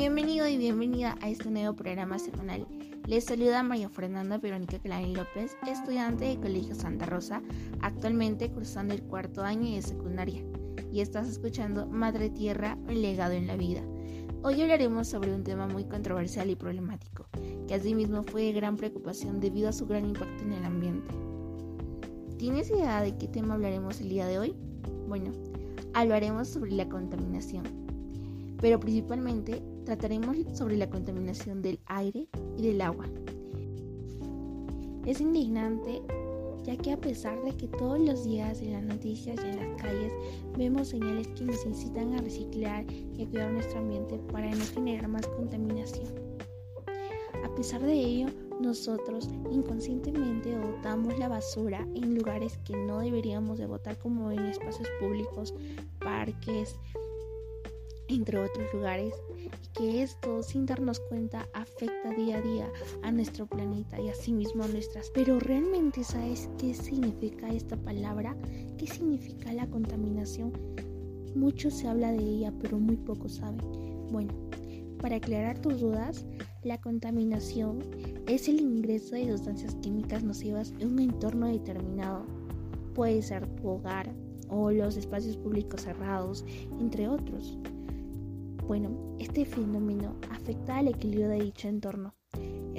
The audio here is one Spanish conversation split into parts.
Bienvenido y bienvenida a este nuevo programa semanal. Les saluda María Fernanda Verónica Clarín López, estudiante de Colegio Santa Rosa, actualmente cursando el cuarto año de secundaria. Y estás escuchando Madre Tierra, un legado en la vida. Hoy hablaremos sobre un tema muy controversial y problemático, que asimismo fue de gran preocupación debido a su gran impacto en el ambiente. ¿Tienes idea de qué tema hablaremos el día de hoy? Bueno, hablaremos sobre la contaminación, pero principalmente trataremos sobre la contaminación del aire y del agua. Es indignante ya que a pesar de que todos los días en las noticias y en las calles vemos señales que nos incitan a reciclar y a cuidar nuestro ambiente para no generar más contaminación. A pesar de ello, nosotros inconscientemente botamos la basura en lugares que no deberíamos de botar como en espacios públicos, parques, entre otros lugares, y que esto, sin darnos cuenta, afecta día a día a nuestro planeta y asimismo a nuestras. Pero realmente, ¿sabes qué significa esta palabra? ¿Qué significa la contaminación? Mucho se habla de ella, pero muy poco saben. Bueno, para aclarar tus dudas, la contaminación es el ingreso de sustancias químicas nocivas en un entorno determinado. Puede ser tu hogar o los espacios públicos cerrados, entre otros. Bueno, este fenómeno afecta al equilibrio de dicho entorno.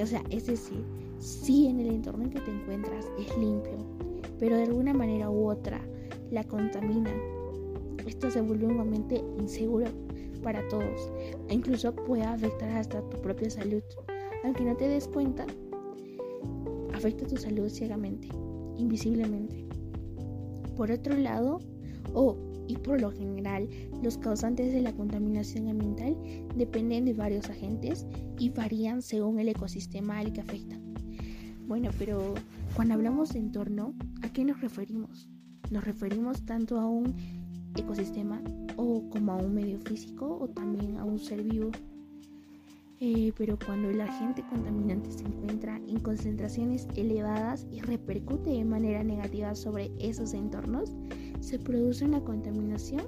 O sea, es decir, si en el entorno en que te encuentras es limpio, pero de alguna manera u otra la contamina, esto se vuelve un ambiente inseguro para todos e incluso puede afectar hasta tu propia salud. Aunque no te des cuenta, afecta tu salud ciegamente, invisiblemente. Por otro lado, o y por lo general los causantes de la contaminación ambiental dependen de varios agentes y varían según el ecosistema al que afectan. Bueno, pero cuando hablamos de entorno, ¿a qué nos referimos? Nos referimos tanto a un ecosistema o como a un medio físico o también a un ser vivo. Eh, pero cuando el agente contaminante se encuentra en concentraciones elevadas y repercute de manera negativa sobre esos entornos, se produce una contaminación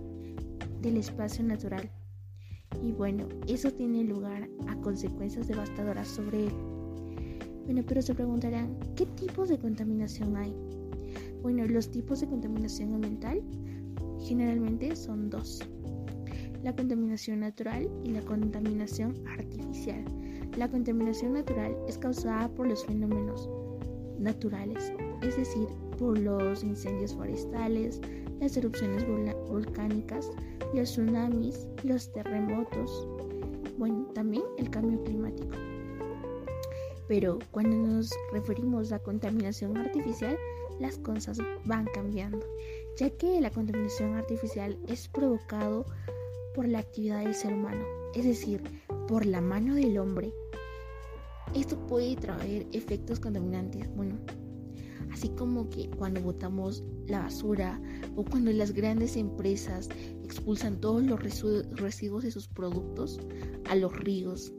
del espacio natural. Y bueno, eso tiene lugar a consecuencias devastadoras sobre él. Bueno, pero se preguntarán, ¿qué tipos de contaminación hay? Bueno, los tipos de contaminación ambiental generalmente son dos. La contaminación natural y la contaminación artificial. La contaminación natural es causada por los fenómenos naturales, es decir, por los incendios forestales, las erupciones volcánicas, los tsunamis, los terremotos, bueno, también el cambio climático. Pero cuando nos referimos a contaminación artificial, las cosas van cambiando, ya que la contaminación artificial es provocado por la actividad del ser humano, es decir, por la mano del hombre. Esto puede traer efectos contaminantes, bueno, así como que cuando botamos la basura o cuando las grandes empresas expulsan todos los residuos de sus productos a los ríos,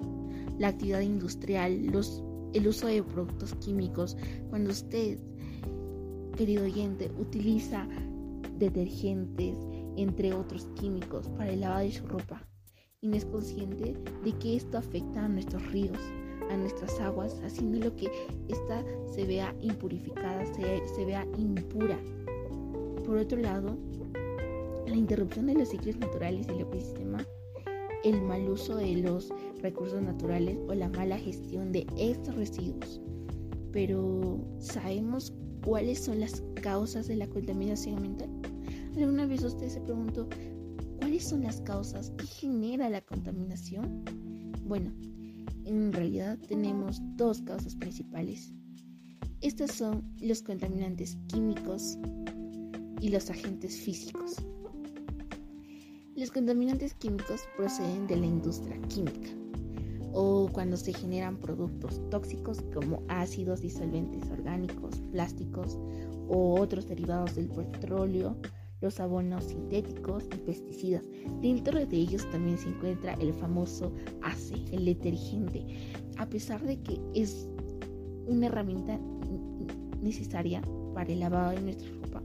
la actividad industrial, el uso de productos químicos, cuando usted, querido oyente, utiliza detergentes, entre otros químicos, para el lavado de su ropa, y no es consciente de que esto afecta a nuestros ríos, a nuestras aguas, haciendo lo que ésta se vea impurificada, se, vea impura. Por otro lado, la interrupción de los ciclos naturales del ecosistema, el mal uso de los recursos naturales o la mala gestión de estos residuos. Pero, ¿sabemos cuáles son las causas de la contaminación ambiental? ¿Alguna vez usted se preguntó cuáles son las causas que genera la contaminación? Bueno, en realidad tenemos dos causas principales. Estas son los contaminantes químicos y los agentes físicos. Los contaminantes químicos proceden de la industria química o cuando se generan productos tóxicos como ácidos disolventes orgánicos, plásticos o otros derivados del petróleo, los abonos sintéticos y pesticidas. Dentro de ellos también se encuentra el famoso ACE, el detergente, a pesar de que es una herramienta necesaria para el lavado de nuestra ropa.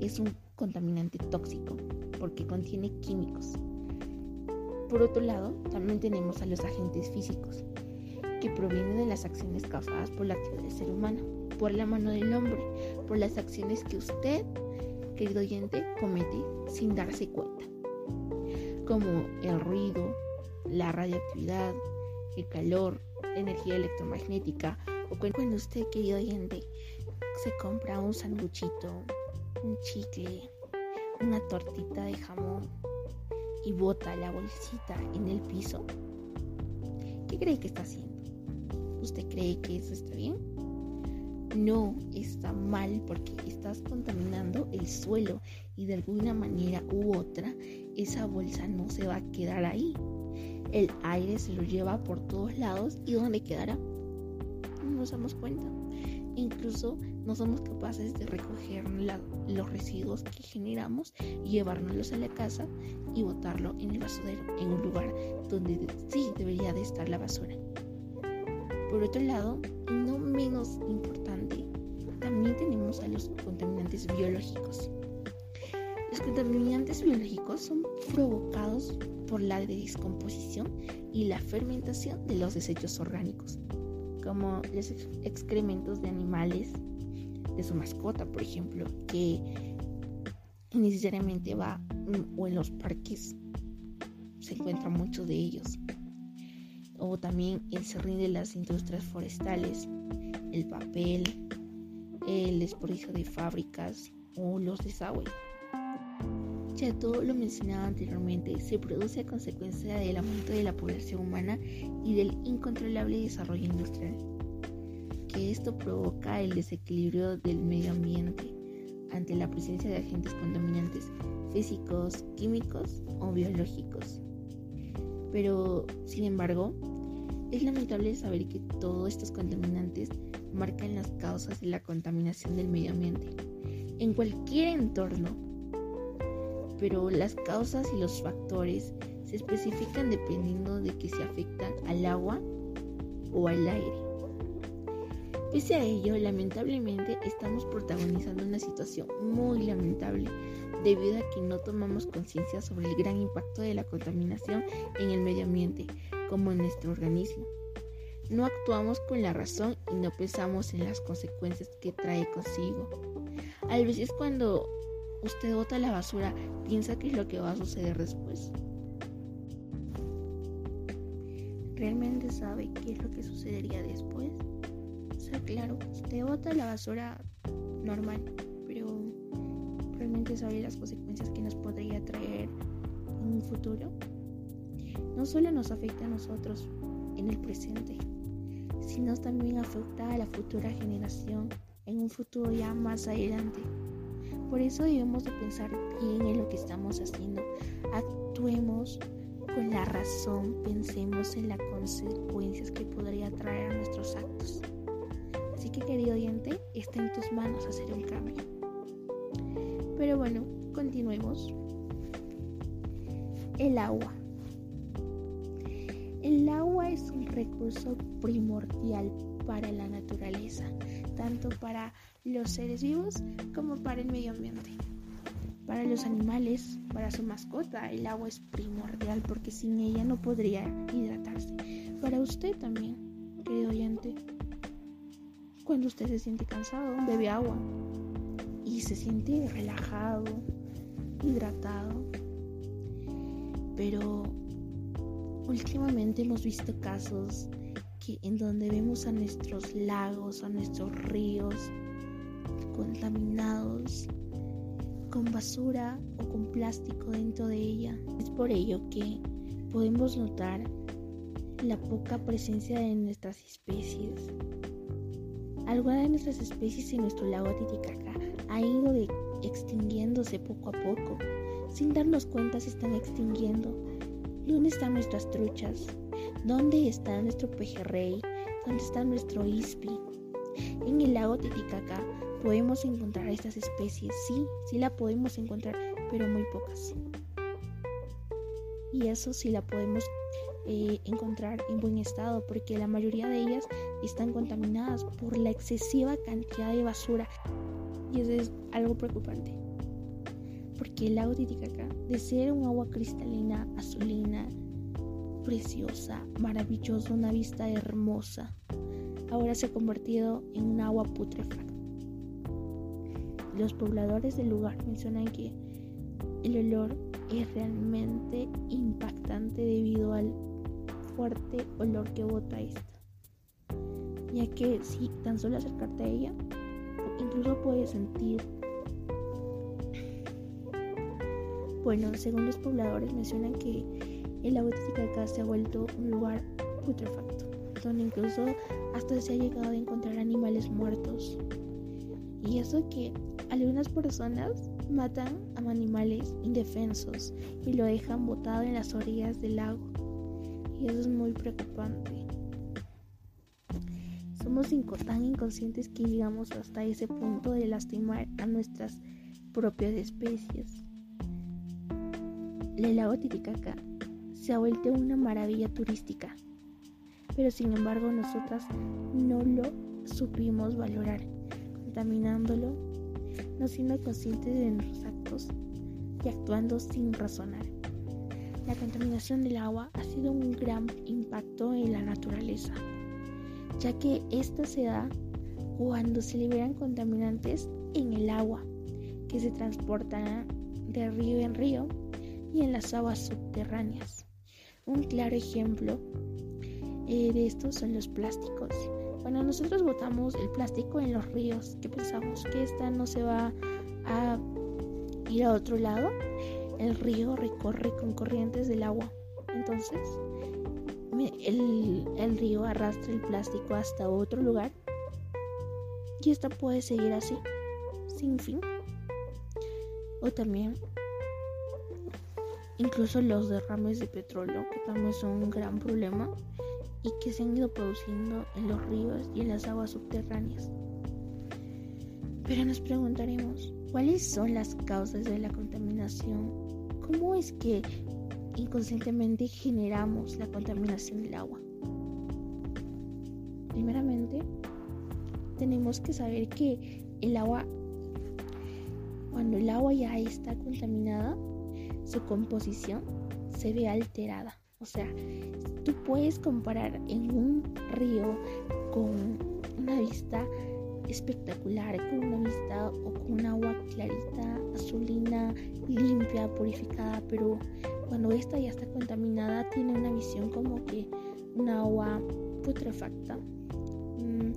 Es un contaminante tóxico porque contiene químicos. Por otro lado, también tenemos a los agentes físicos, que provienen de las acciones causadas por la actividad del ser humano, por la mano del hombre, por las acciones que usted, querido oyente, comete sin darse cuenta, como el ruido, la radioactividad, el calor, la energía electromagnética, o cuando usted, querido oyente, se compra un sanduchito, un chicle, una tortita de jamón y bota la bolsita en el piso, ¿qué cree que está haciendo? ¿Usted cree que eso está bien? No, está mal porque estás contaminando el suelo y de alguna manera u otra esa bolsa no se va a quedar ahí. El aire se lo lleva por todos lados y ¿dónde quedará? No nos damos cuenta. Incluso no somos capaces de recoger los residuos que generamos y llevárnoslos a la casa y botarlo en el basurero, en un lugar donde sí debería de estar la basura. Por otro lado, no menos importante, también tenemos a los contaminantes biológicos. Los contaminantes biológicos son provocados por la descomposición y la fermentación de los desechos orgánicos como los excrementos de animales, de su mascota, por ejemplo, que necesariamente va o en los parques se encuentran muchos de ellos. O también el serrín de las industrias forestales, el papel, el desperdicio de fábricas o los desagües. Ya todo lo mencionado anteriormente se produce a consecuencia del aumento de la población humana y del incontrolable desarrollo industrial, que esto provoca el desequilibrio del medio ambiente ante la presencia de agentes contaminantes físicos, químicos o biológicos. Pero, sin embargo, es lamentable saber que todos estos contaminantes marcan las causas de la contaminación del medio ambiente en cualquier entorno pero las causas y los factores se especifican dependiendo de que se afectan al agua o al aire. Pese a ello, lamentablemente estamos protagonizando una situación muy lamentable debido a que no tomamos conciencia sobre el gran impacto de la contaminación en el medio ambiente como en nuestro organismo. No actuamos con la razón y no pensamos en las consecuencias que trae consigo. A veces cuando usted bota la basura, piensa que es lo que va a suceder después. ¿Realmente sabe qué es lo que sucedería después? O sea, claro, usted bota la basura normal, pero ¿realmente sabe las consecuencias que nos podría traer en un futuro? No solo nos afecta a nosotros en el presente, sino también afecta a la futura generación en un futuro ya más adelante. Por eso debemos de pensar bien en lo que estamos haciendo. Actuemos con la razón, pensemos en las consecuencias que podría traer a nuestros actos. Así que querido oyente, está en tus manos hacer un cambio. Pero bueno, continuemos. El agua. El agua es un recurso primordial para la naturaleza, tanto para los seres vivos como para el medio ambiente. Para los animales, para su mascota, el agua es primordial porque sin ella no podría hidratarse. Para usted también, querido oyente. Cuando usted se siente cansado, bebe agua y se siente relajado, hidratado. Pero últimamente hemos visto casos en donde vemos a nuestros lagos, a nuestros ríos, contaminados con basura o con plástico dentro de ella. Es por ello que podemos notar la poca presencia de nuestras especies. Algunas de nuestras especies en nuestro lago Titicaca han ido extinguiéndose poco a poco. Sin darnos cuenta se están extinguiendo. ¿Dónde están nuestras truchas? ¿Dónde está nuestro pejerrey? ¿Dónde está nuestro ispi? En el lago Titicaca podemos encontrar estas especies, sí, sí la podemos encontrar, pero muy pocas. Y eso sí la podemos eh, encontrar en buen estado, porque la mayoría de ellas están contaminadas por la excesiva cantidad de basura. Y eso es algo preocupante. Porque el lago Titicaca, de ser un agua cristalina, azulina, preciosa, maravillosa, una vista hermosa, ahora se ha convertido en un agua putrefacta. Los pobladores del lugar mencionan que el olor es realmente impactante debido al fuerte olor que bota esta, ya que si tan solo acercarte a ella, incluso puedes sentir Bueno, según los pobladores mencionan que el agua Titicaca se ha vuelto un lugar putrefacto, donde incluso hasta se ha llegado a encontrar animales muertos. Y eso que algunas personas matan a animales indefensos y lo dejan botado en las orillas del lago. Y eso es muy preocupante. Somos tan inconscientes que llegamos hasta ese punto de lastimar a nuestras propias especies. El lago Titicaca se ha vuelto una maravilla turística, pero sin embargo nosotras no lo supimos valorar, contaminándolo, no siendo conscientes de nuestros actos y actuando sin razonar. La contaminación del agua ha sido un gran impacto en la naturaleza, ya que esta se da cuando se liberan contaminantes en el agua que se transportan de río en río y en las aguas subterráneas. Un claro ejemplo eh, de esto son los plásticos. Cuando nosotros botamos el plástico en los ríos, que pensamos que esta no se va a ir a otro lado, el río recorre con corrientes del agua. Entonces, el, el río arrastra el plástico hasta otro lugar y esta puede seguir así, sin fin. O también incluso los derrames de petróleo, que también son un gran problema y que se han ido produciendo en los ríos y en las aguas subterráneas. Pero nos preguntaremos, ¿cuáles son las causas de la contaminación? ¿Cómo es que inconscientemente generamos la contaminación del agua? Primeramente, tenemos que saber que el agua, cuando el agua ya está contaminada, su composición se ve alterada. O sea, tú puedes comparar en un río con una vista espectacular, con una vista o con un agua clarita, azulina, limpia, purificada, pero cuando esta ya está contaminada tiene una visión como que un agua putrefacta. Mm,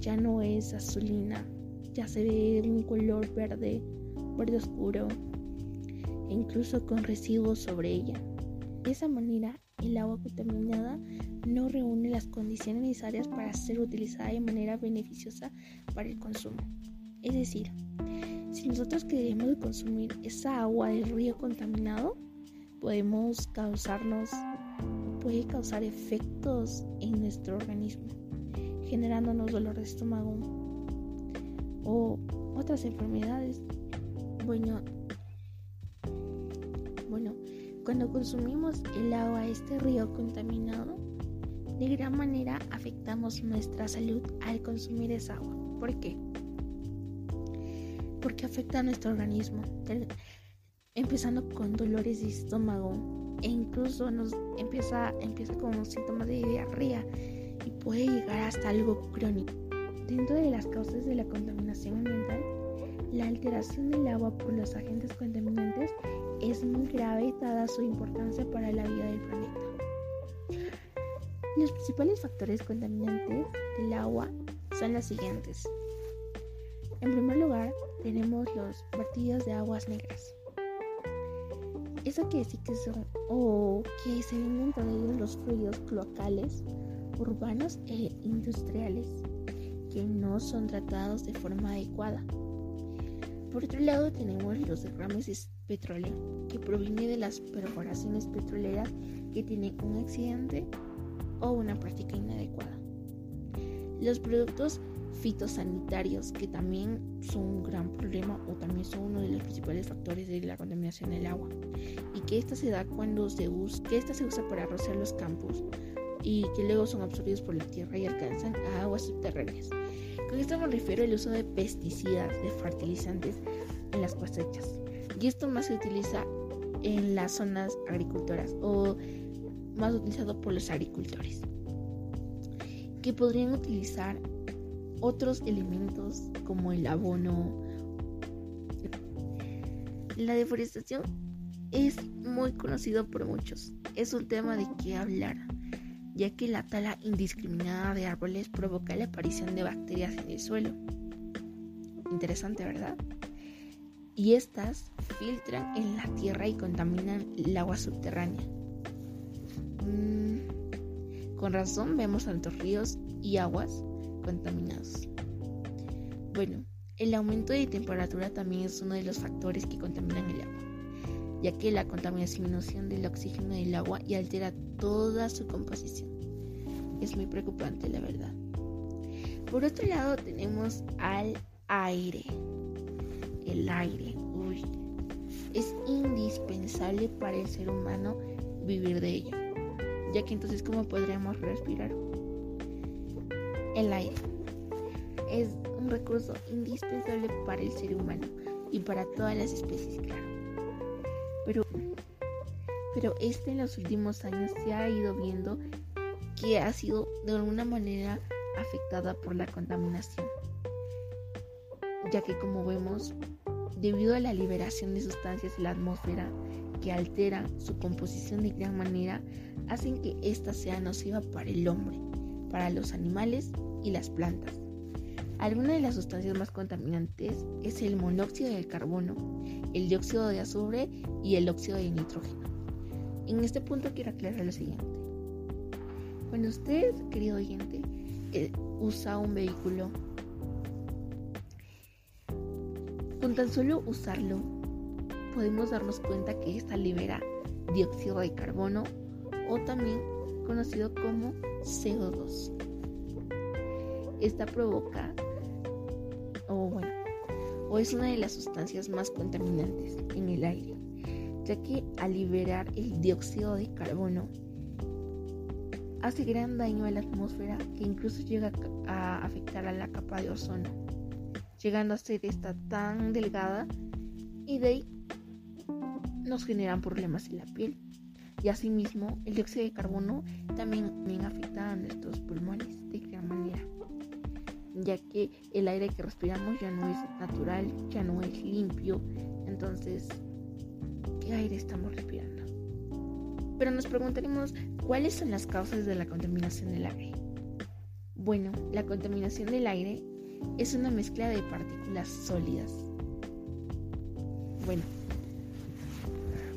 ya no es azulina, ya se ve un color verde, verde oscuro, incluso con residuos sobre ella. De esa manera, el agua contaminada no reúne las condiciones necesarias para ser utilizada de manera beneficiosa para el consumo. Es decir, si nosotros queremos consumir esa agua del río contaminado, podemos causarnos, puede causar efectos en nuestro organismo, generándonos dolor de estómago o otras enfermedades. Bueno, cuando consumimos el agua de este río contaminado, de gran manera afectamos nuestra salud al consumir esa agua. ¿Por qué? Porque afecta a nuestro organismo, empezando con dolores de estómago e incluso nos empieza, empieza con síntomas de diarrea y puede llegar hasta algo crónico. Dentro de las causas de la contaminación ambiental, la alteración del agua por los agentes contaminantes es muy grave dada su importancia para la vida del planeta. Los principales factores contaminantes del agua son los siguientes. En primer lugar, tenemos los vertidos de aguas negras. Eso quiere decir que son o que se ven dentro de ellos los fluidos cloacales, urbanos e industriales que no son tratados de forma adecuada. Por otro lado, tenemos los derrames petróleo que proviene de las perforaciones petroleras que tienen un accidente o una práctica inadecuada. Los productos fitosanitarios que también son un gran problema o también son uno de los principales factores de la contaminación del agua y que esta se da cuando se usa, que esta se usa para rociar los campos y que luego son absorbidos por la tierra y alcanzan a aguas subterráneas. Con esto me refiero al uso de pesticidas, de fertilizantes en las cosechas y esto más se utiliza en las zonas agricultoras o más utilizado por los agricultores, que podrían utilizar otros elementos como el abono. La deforestación es muy conocido por muchos. Es un tema de qué hablar, ya que la tala indiscriminada de árboles provoca la aparición de bacterias en el suelo. Interesante, ¿verdad? Y estas filtran en la tierra y contaminan el agua subterránea. Mm, con razón vemos tantos ríos y aguas contaminados. Bueno, el aumento de temperatura también es uno de los factores que contaminan el agua ya que la contaminación del oxígeno del agua y altera toda su composición. Es muy preocupante, la verdad. Por otro lado tenemos al aire. El aire, uy, es indispensable para el ser humano vivir de ello, ya que entonces ¿cómo podríamos respirar? El aire es un recurso indispensable para el ser humano y para todas las especies, claro pero, pero este en los últimos años se ha ido viendo que ha sido de alguna manera afectada por la contaminación, ya que como vemos, debido a la liberación de sustancias en la atmósfera que alteran su composición de gran manera, hacen que ésta sea nociva para el hombre, para los animales y las plantas. Algunas de las sustancias más contaminantes es el monóxido de carbono, el dióxido de azufre y el óxido de nitrógeno. En este punto quiero aclarar lo siguiente. Cuando usted, querido oyente, eh, usa un vehículo, con tan solo usarlo, podemos darnos cuenta que esta libera dióxido de carbono o también conocido como CO2. Esta provoca o bueno, o es una de las sustancias más contaminantes en el aire, ya que al liberar el dióxido de carbono hace gran daño a la atmósfera que incluso llega a afectar a la capa de ozono, llegando a ser esta tan delgada y de ahí nos generan problemas en la piel. Y asimismo, el dióxido de carbono también, también afecta a nuestros pulmones de gran manera ya que el aire que respiramos ya no es natural, ya no es limpio. Entonces, ¿qué aire estamos respirando? Pero nos preguntaremos, ¿cuáles son las causas de la contaminación del aire? Bueno, la contaminación del aire es una mezcla de partículas sólidas. Bueno,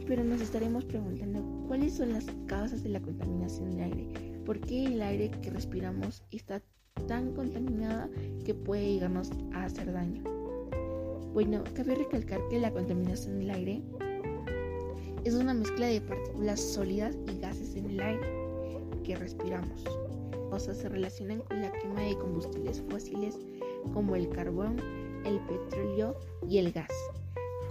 pero nos estaremos preguntando, ¿cuáles son las causas de la contaminación del aire? ¿Por qué el aire que respiramos está tan contaminada que puede llegarnos a hacer daño. Bueno, cabe recalcar que la contaminación del aire es una mezcla de partículas sólidas y gases en el aire que respiramos. Sea, se relacionan con la quema de combustibles fósiles como el carbón, el petróleo y el gas,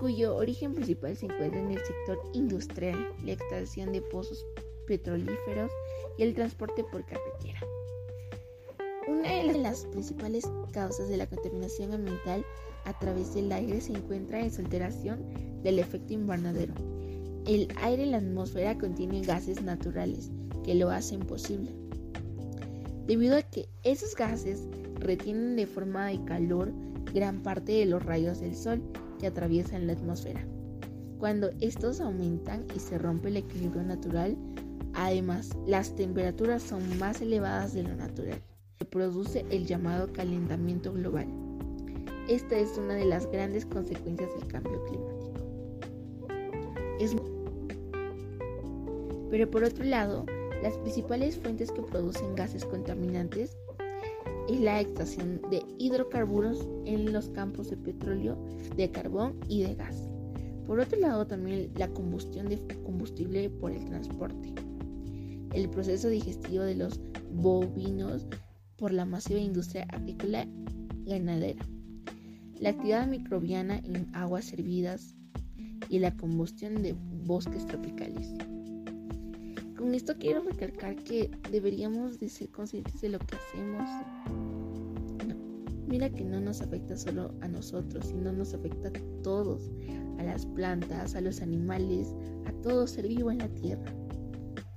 cuyo origen principal se encuentra en el sector industrial, la extracción de pozos petrolíferos y el transporte por carretera. Una de las principales causas de la contaminación ambiental a través del aire se encuentra en su alteración del efecto invernadero. El aire en la atmósfera contiene gases naturales que lo hacen posible. Debido a que esos gases retienen de forma de calor gran parte de los rayos del sol que atraviesan la atmósfera. Cuando estos aumentan y se rompe el equilibrio natural, además las temperaturas son más elevadas de lo natural produce el llamado calentamiento global. Esta es una de las grandes consecuencias del cambio climático. Pero por otro lado, las principales fuentes que producen gases contaminantes es la extracción de hidrocarburos en los campos de petróleo, de carbón y de gas. Por otro lado, también la combustión de combustible por el transporte. El proceso digestivo de los bovinos por la masiva industria agrícola y ganadera, la actividad microbiana en aguas servidas y la combustión de bosques tropicales. Con esto quiero recalcar que deberíamos de ser conscientes de lo que hacemos. mira que no nos afecta solo a nosotros, sino nos afecta a todos, a las plantas, a los animales, a todo ser vivo en la tierra.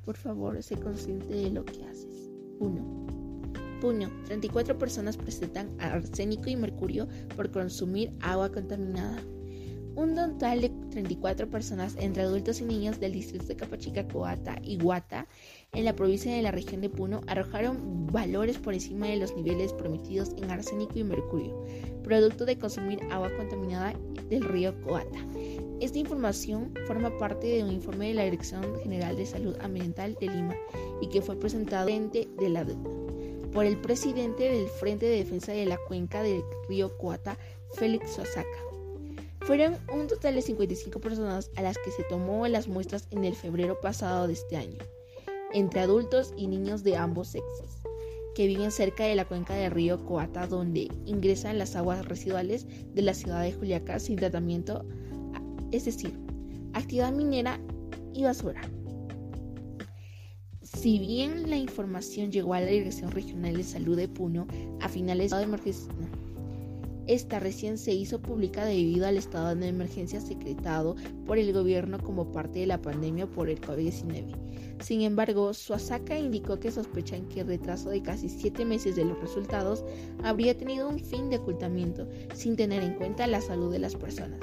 por favor, sé consciente de lo que haces. 1. Puño. 34 personas presentan arsénico y mercurio por consumir agua contaminada. Un total de 34 personas entre adultos y niños del distrito de Capachica, Coata y Guata en la provincia de la región de Puno arrojaron valores por encima de los niveles prometidos en arsénico y mercurio, producto de consumir agua contaminada del río Coata. Esta información forma parte de un informe de la Dirección General de Salud Ambiental de Lima y que fue presentado de la, por el presidente del Frente de Defensa de la Cuenca del río Coata, Félix Osaka. Fueron un total de 55 personas a las que se tomó las muestras en el febrero pasado de este año, entre adultos y niños de ambos sexos, que viven cerca de la cuenca del río Coata donde ingresan las aguas residuales de la ciudad de Juliaca sin tratamiento, es decir, actividad minera y basura. Si bien la información llegó a la Dirección Regional de Salud de Puno a finales de emergencia, esta recién se hizo pública debido al estado de emergencia secretado por el gobierno como parte de la pandemia por el COVID-19. Sin embargo, Suasaka indicó que sospechan que el retraso de casi siete meses de los resultados habría tenido un fin de ocultamiento, sin tener en cuenta la salud de las personas.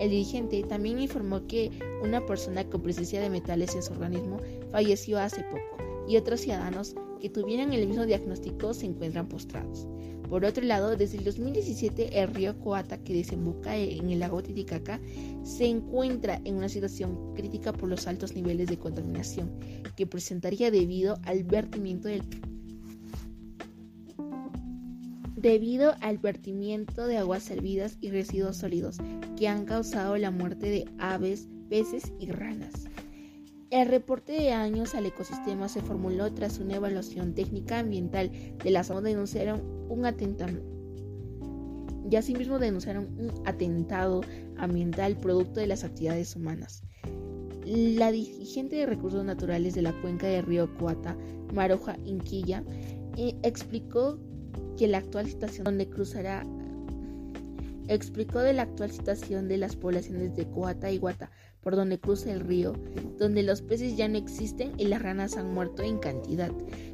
El dirigente también informó que una persona con presencia de metales en su organismo falleció hace poco y otros ciudadanos que tuvieran el mismo diagnóstico se encuentran postrados. Por otro lado, desde el 2017 el río Coata, que desemboca en el lago Titicaca, se encuentra en una situación crítica por los altos niveles de contaminación que presentaría debido al vertimiento de aguas servidas y residuos sólidos que han causado la muerte de aves, peces y ranas. El reporte de años al ecosistema se formuló tras una evaluación técnica ambiental de la zona denunciaron un atentado y asimismo denunciaron un atentado ambiental producto de las actividades humanas. La dirigente de recursos naturales de la cuenca del río Coata, Maroja Inquilla, eh, explicó que la actual situación donde cruzará explicó de la actual situación de las poblaciones de Coata y Guata por donde cruza el río, donde los peces ya no existen y las ranas han muerto en cantidad.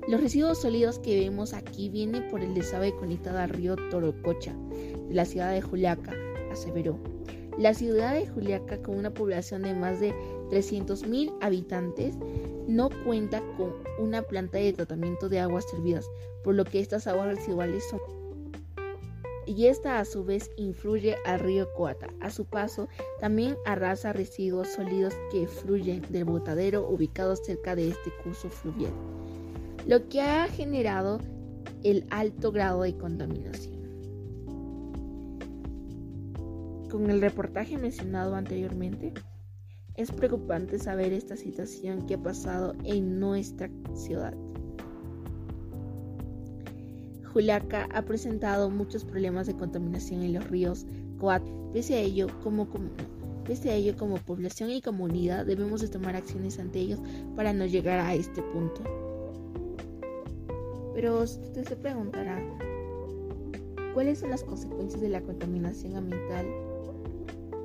Los residuos sólidos que vemos aquí vienen por el desagüe conectado al río Torococha, de la ciudad de Juliaca, aseveró. La ciudad de Juliaca, con una población de más de 300.000 habitantes, no cuenta con una planta de tratamiento de aguas servidas, por lo que estas aguas residuales son y esta a su vez influye al río Coata. A su paso, también arrasa residuos sólidos que fluyen del botadero ubicado cerca de este curso fluvial, lo que ha generado el alto grado de contaminación. Con el reportaje mencionado anteriormente, es preocupante saber esta situación que ha pasado en nuestra ciudad. Juliaca ha presentado muchos problemas de contaminación en los ríos Coat. Pese a ello, como, pese a ello, como población y comunidad debemos de tomar acciones ante ellos para no llegar a este punto. Pero usted se preguntará, ¿cuáles son las consecuencias de la contaminación ambiental?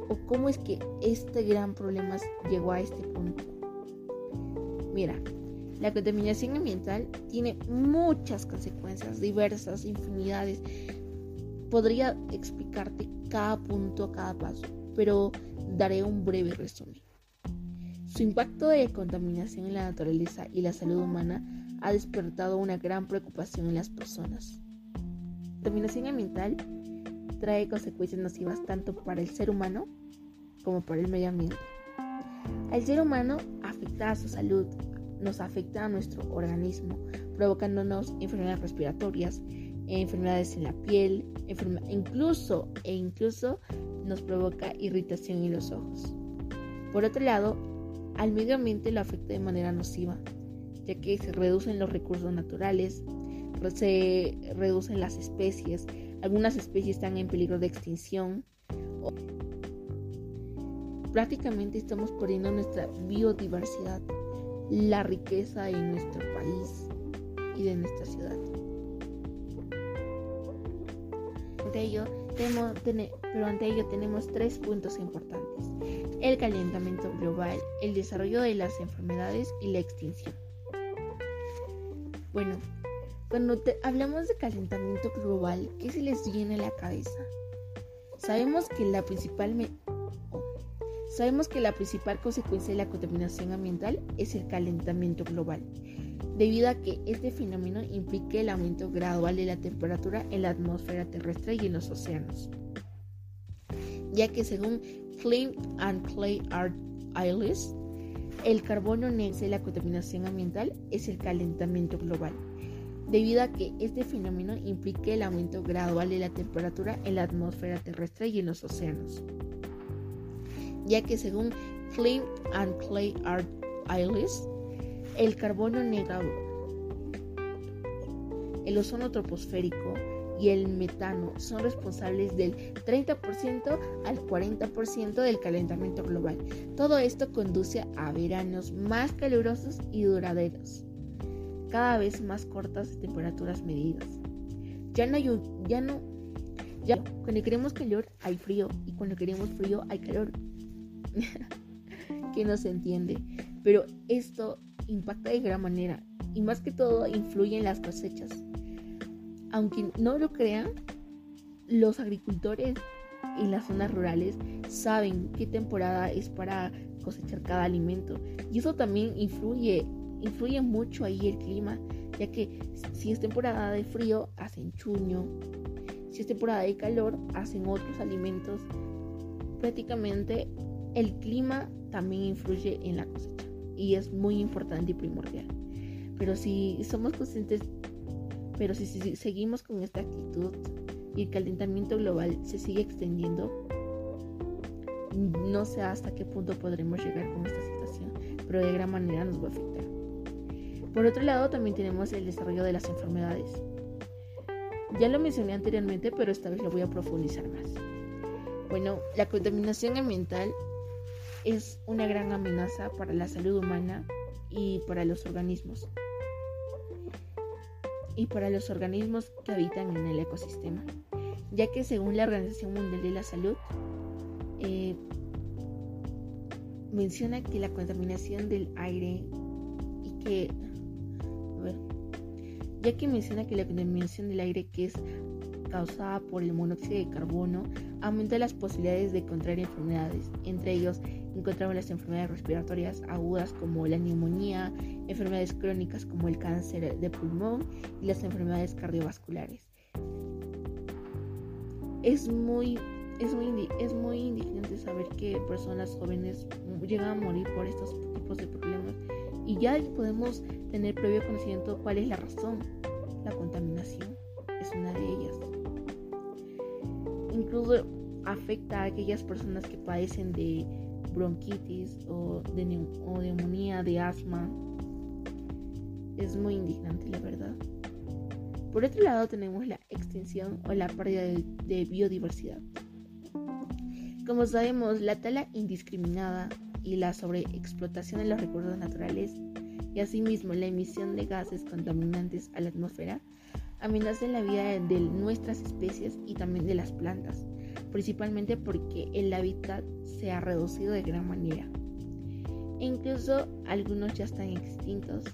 ¿O cómo es que este gran problema llegó a este punto? Mira, la contaminación ambiental tiene muchas consecuencias, diversas, infinidades. Podría explicarte cada punto, cada paso, pero daré un breve resumen. Su impacto de contaminación en la naturaleza y la salud humana ha despertado una gran preocupación en las personas. La contaminación ambiental trae consecuencias nocivas tanto para el ser humano como para el medio ambiente. Al ser humano afecta a su salud, nos afecta a nuestro organismo, provocándonos enfermedades respiratorias, enfermedades en la piel, incluso e incluso nos provoca irritación en los ojos. Por otro lado, al medio ambiente lo afecta de manera nociva, ya que se reducen los recursos naturales, se reducen las especies, algunas especies están en peligro de extinción. Prácticamente estamos perdiendo nuestra biodiversidad la riqueza de nuestro país y de nuestra ciudad. De ello, tener pero ante ello tenemos tres puntos importantes. El calentamiento global, el desarrollo de las enfermedades y la extinción. Bueno, cuando hablamos de calentamiento global, ¿qué se les viene a la cabeza? Sabemos que la principal Sabemos que la principal consecuencia de la contaminación ambiental es el calentamiento global, debido a que este fenómeno implica el aumento gradual de la temperatura en la atmósfera terrestre y en los océanos, ya que según Flint and Clay Art Isles, el carbono negro de la contaminación ambiental es el calentamiento global, debido a que este fenómeno implica el aumento gradual de la temperatura en la atmósfera terrestre y en los océanos ya que según Flint and Clay Art Isles, el carbono negado, el ozono troposférico y el metano son responsables del 30% al 40% del calentamiento global. Todo esto conduce a veranos más calurosos y duraderos, cada vez más cortas temperaturas medidas. Ya no hay, ya no, ya cuando queremos calor hay frío y cuando queremos frío hay calor. Que no se entiende. Pero esto impacta de gran manera y más que todo influye en las cosechas. Aunque no lo crean, los agricultores en las zonas rurales saben qué temporada es para cosechar cada alimento y eso también influye influye mucho ahí el clima ya que si es temporada de frío hacen chuño si es temporada de calor hacen otros alimentos prácticamente el clima también influye en la cosecha y es muy importante y primordial. Pero si somos conscientes, pero si, seguimos con esta actitud y el calentamiento global se sigue extendiendo, no sé hasta qué punto podremos llegar con esta situación, pero de gran manera nos va a afectar. Por otro lado, también tenemos el desarrollo de las enfermedades. Ya lo mencioné anteriormente, pero esta vez lo voy a profundizar más. Bueno, la contaminación ambiental es una gran amenaza para la salud humana y para los organismos. Y para los organismos que habitan en el ecosistema, ya que según la Organización Mundial de la Salud eh, menciona que la contaminación del aire y que ya que menciona que la contaminación del aire que es causada por el monóxido de carbono aumenta las posibilidades de contraer enfermedades, entre ellos encontramos las enfermedades respiratorias agudas como la neumonía, enfermedades crónicas como el cáncer de pulmón y las enfermedades cardiovasculares. Es muy, es muy, es muy indignante saber que personas jóvenes llegan a morir por estos tipos de problemas y ya podemos tener previo conocimiento cuál es la razón. La contaminación es una de ellas. Incluso afecta a aquellas personas que padecen de bronquitis o de, neumonía, de asma. Es muy indignante, la verdad. Por otro lado tenemos la extinción o la pérdida de, biodiversidad. Como sabemos, la tala indiscriminada y la sobreexplotación de los recursos naturales y asimismo la emisión de gases contaminantes a la atmósfera amenazan la vida de nuestras especies y también de las plantas, principalmente porque el hábitat se ha reducido de gran manera. E incluso algunos ya están extintos.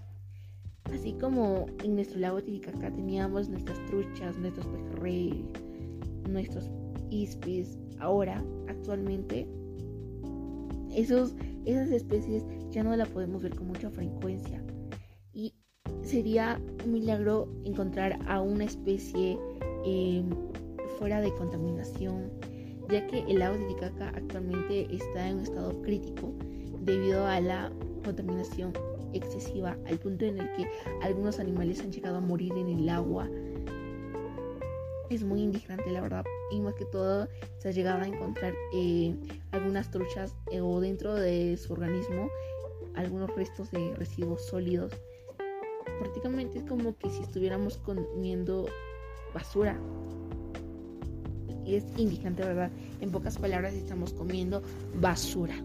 Así como en nuestro lago Titicaca teníamos nuestras truchas, nuestros pejerrey, nuestros ispis, ahora, actualmente, esos, esas especies ya no las podemos ver con mucha frecuencia. Y sería un milagro encontrar a una especie eh, fuera de contaminación, ya que el lago Titicaca actualmente está en un estado crítico debido a la contaminación excesiva, al punto en el que algunos animales han llegado a morir en el agua. Es muy indignante, la verdad, y más que todo se ha llegado a encontrar eh, algunas truchas eh, o dentro de su organismo algunos restos de residuos sólidos. Prácticamente es como que si estuviéramos comiendo basura y es indignante, ¿verdad? En pocas palabras estamos comiendo basura.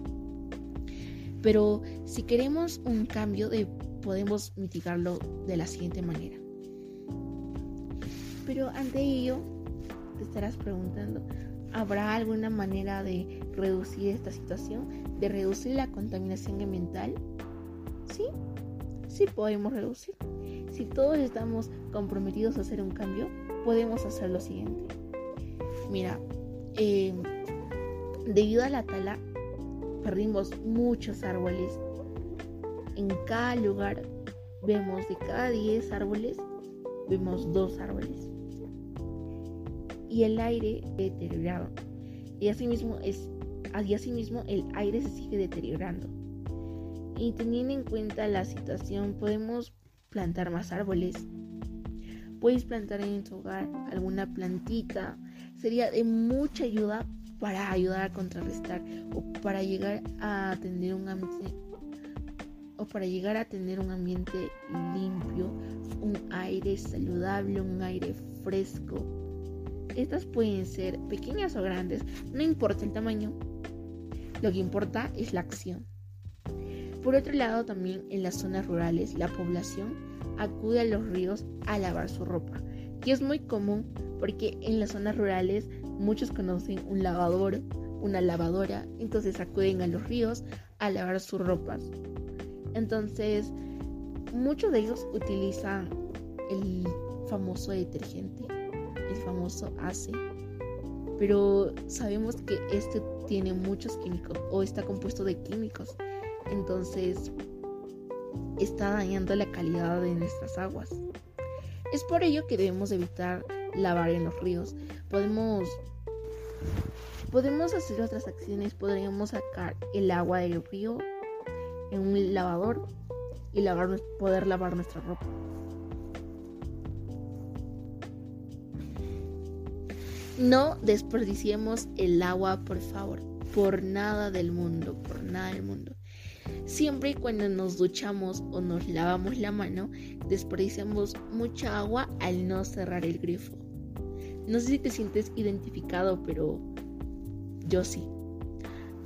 Pero si queremos un cambio, de, podemos mitigarlo de la siguiente manera. Pero ante ello, te estarás preguntando, ¿Habrá alguna manera de reducir esta situación? ¿De reducir la contaminación ambiental? Sí, sí podemos reducir. Si todos estamos comprometidos a hacer un cambio, podemos hacer lo siguiente. Mira, em, debido a la tala, perdimos muchos árboles. En cada lugar vemos de cada 10 árboles, vemos dos árboles y el aire deteriorado. Y asimismo, es, y asimismo el aire se sigue deteriorando. Y teniendo en cuenta la situación, podemos plantar más árboles. Puedes plantar en tu hogar alguna plantita. Sería de mucha ayuda para ayudar a contrarrestar o para llegar a tener un ambiente o para llegar a tener un ambiente limpio, un aire saludable, un aire fresco estas pueden ser pequeñas o grandes, no importa el tamaño. Lo que importa es la acción. Por otro lado, también en las zonas rurales, la población acude a los ríos a lavar su ropa, que es muy común porque en las zonas rurales muchos conocen un lavador, una lavadora, entonces acuden a los ríos a lavar sus ropas. Entonces, muchos de ellos utilizan el famoso detergente el famoso ACE. Pero sabemos que este tiene muchos químicos o está compuesto de químicos. Entonces está dañando la calidad de nuestras aguas. Es por ello que debemos evitar lavar en los ríos. Podemos podemos hacer otras acciones. Podríamos sacar el agua del río en un lavador y poder lavar nuestra ropa. No desperdiciemos el agua, por favor. Por nada del mundo, por nada del mundo. Siempre y cuando nos duchamos o nos lavamos la mano, desperdiciamos mucha agua al no cerrar el grifo. No sé si te sientes identificado, pero yo sí.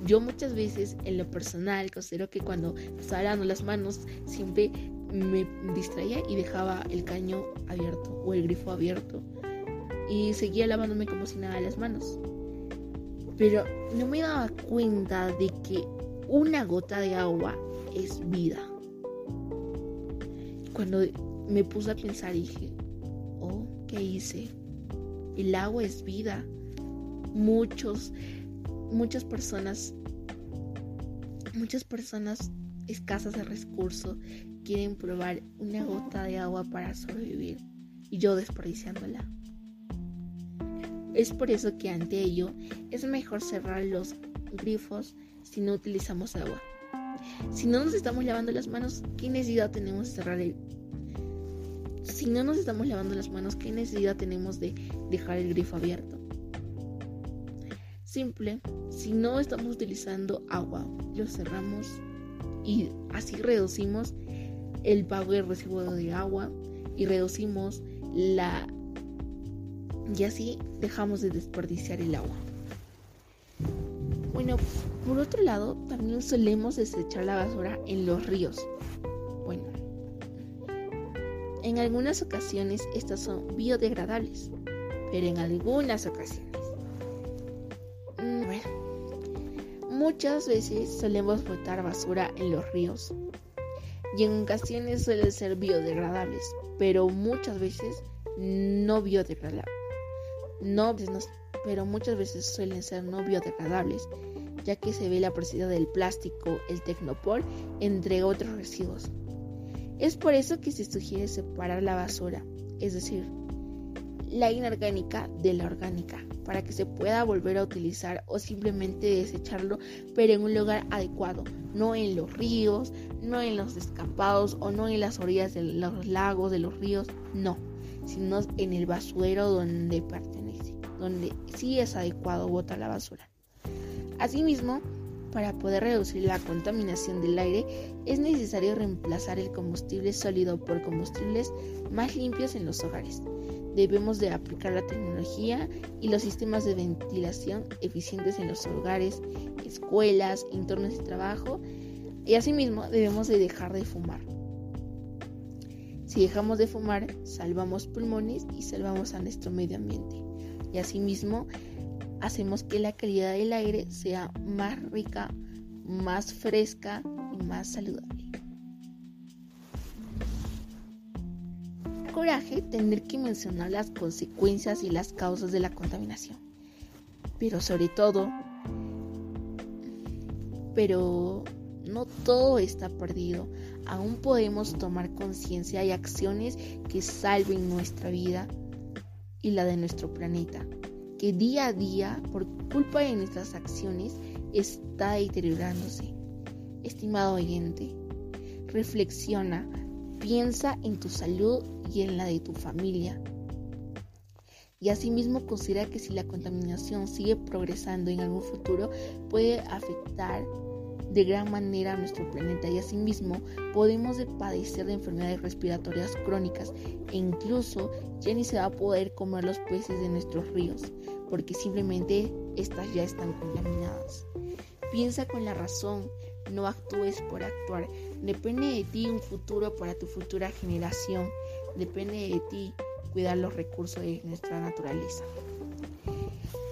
Yo muchas veces en lo personal considero que cuando estaba lavando las manos siempre me distraía y dejaba el caño abierto o el grifo abierto y seguía lavándome como si nada las manos. Pero no me daba cuenta de que una gota de agua es vida. Cuando me puse a pensar dije, oh, ¿qué hice? El agua es vida. Muchos, muchas personas, muchas personas escasas de recursos quieren probar una gota de agua para sobrevivir y yo desperdiciándola. Es por eso que ante ello es mejor cerrar los grifos si no utilizamos agua. Si no nos estamos lavando las manos, ¿qué necesidad tenemos de cerrar el... Si no nos estamos lavando las manos, ¿qué necesidad tenemos de dejar el grifo abierto? Simple, si no estamos utilizando agua, lo cerramos y así reducimos el pago del recibo de agua y reducimos la y así dejamos de desperdiciar el agua. Bueno, por otro lado, también solemos desechar la basura en los ríos. Bueno, en algunas ocasiones estas son biodegradables, pero en algunas ocasiones. Mm, bueno, muchas veces solemos botar basura en los ríos y en ocasiones suelen ser biodegradables, pero muchas veces no biodegradables no, pero muchas veces suelen ser no biodegradables, ya que se ve la presencia del plástico, el tecnopol, entre otros residuos. Es por eso que se sugiere separar la basura, es decir, la inorgánica de la orgánica, para que se pueda volver a utilizar o simplemente desecharlo, pero en un lugar adecuado, no en los ríos, no en los descampados o no en las orillas de los lagos, de los ríos, no, sino en el basurero donde pertenece donde sí es adecuado botar la basura. Asimismo, para poder reducir la contaminación del aire es necesario reemplazar el combustible sólido por combustibles más limpios en los hogares. Debemos de aplicar la tecnología y los sistemas de ventilación eficientes en los hogares, escuelas, entornos de trabajo y asimismo debemos de dejar de fumar. Si dejamos de fumar, salvamos pulmones y salvamos a nuestro medio ambiente y asimismo hacemos que la calidad del aire sea más rica, más fresca y más saludable. Coraje tener que mencionar las consecuencias y las causas de la contaminación. Pero sobre todo, pero no todo está perdido. Aún podemos tomar conciencia y acciones que salven nuestra vida y la de nuestro planeta, que día a día, por culpa de nuestras acciones, está deteriorándose. Estimado oyente, reflexiona, piensa en tu salud y en la de tu familia. Y asimismo considera que si la contaminación sigue progresando en algún futuro puede afectar de gran manera a nuestro planeta y asimismo podemos padecer de enfermedades respiratorias crónicas e incluso ya ni se va a poder comer los peces de nuestros ríos porque simplemente estas ya están contaminadas. Piensa con la razón, no actúes por actuar. Depende de ti un futuro para tu futura generación. Depende de ti cuidar los recursos de nuestra naturaleza.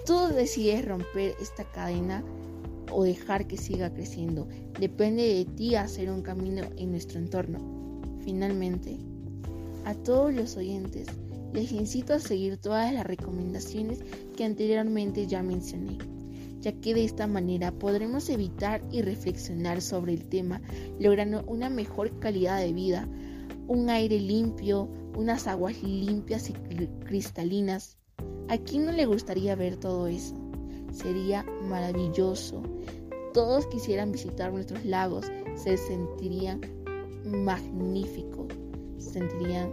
Tú decides romper esta cadena o dejar que siga creciendo. Depende de ti hacer un camino en nuestro entorno. Finalmente, a todos los oyentes, les incito a seguir todas las recomendaciones que anteriormente ya mencioné, ya que de esta manera podremos evitar y reflexionar sobre el tema, logrando una mejor calidad de vida, un aire limpio, unas aguas limpias y cristalinas. ¿A quién no le gustaría ver todo eso? Sería maravilloso. Todos quisieran visitar nuestros lagos, se sentirían magníficos, se sentirían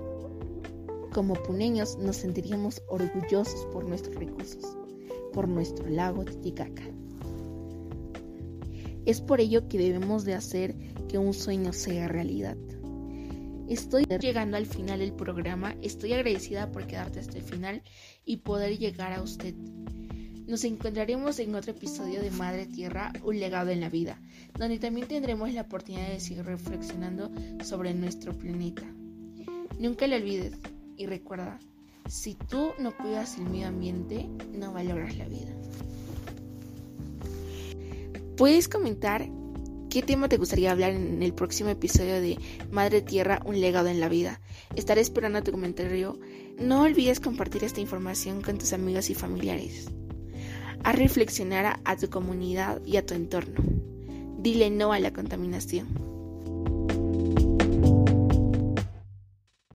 como puneños nos sentiríamos orgullosos por nuestros recursos, por nuestro lago Titicaca. Es por ello que debemos de hacer que un sueño sea realidad. Estoy llegando al final del programa, estoy agradecida por quedarte hasta el final y poder llegar a usted. Nos encontraremos en otro episodio de Madre Tierra, un legado en la vida, donde también tendremos la oportunidad de seguir reflexionando sobre nuestro planeta. Nunca lo olvides y recuerda, si tú no cuidas el medio ambiente, no valoras la vida. Puedes comentar qué tema te gustaría hablar en el próximo episodio de Madre Tierra, un legado en la vida. Estaré esperando tu comentario. No olvides compartir esta información con tus amigos y familiares a reflexionar a tu comunidad y a tu entorno. Dile no a la contaminación.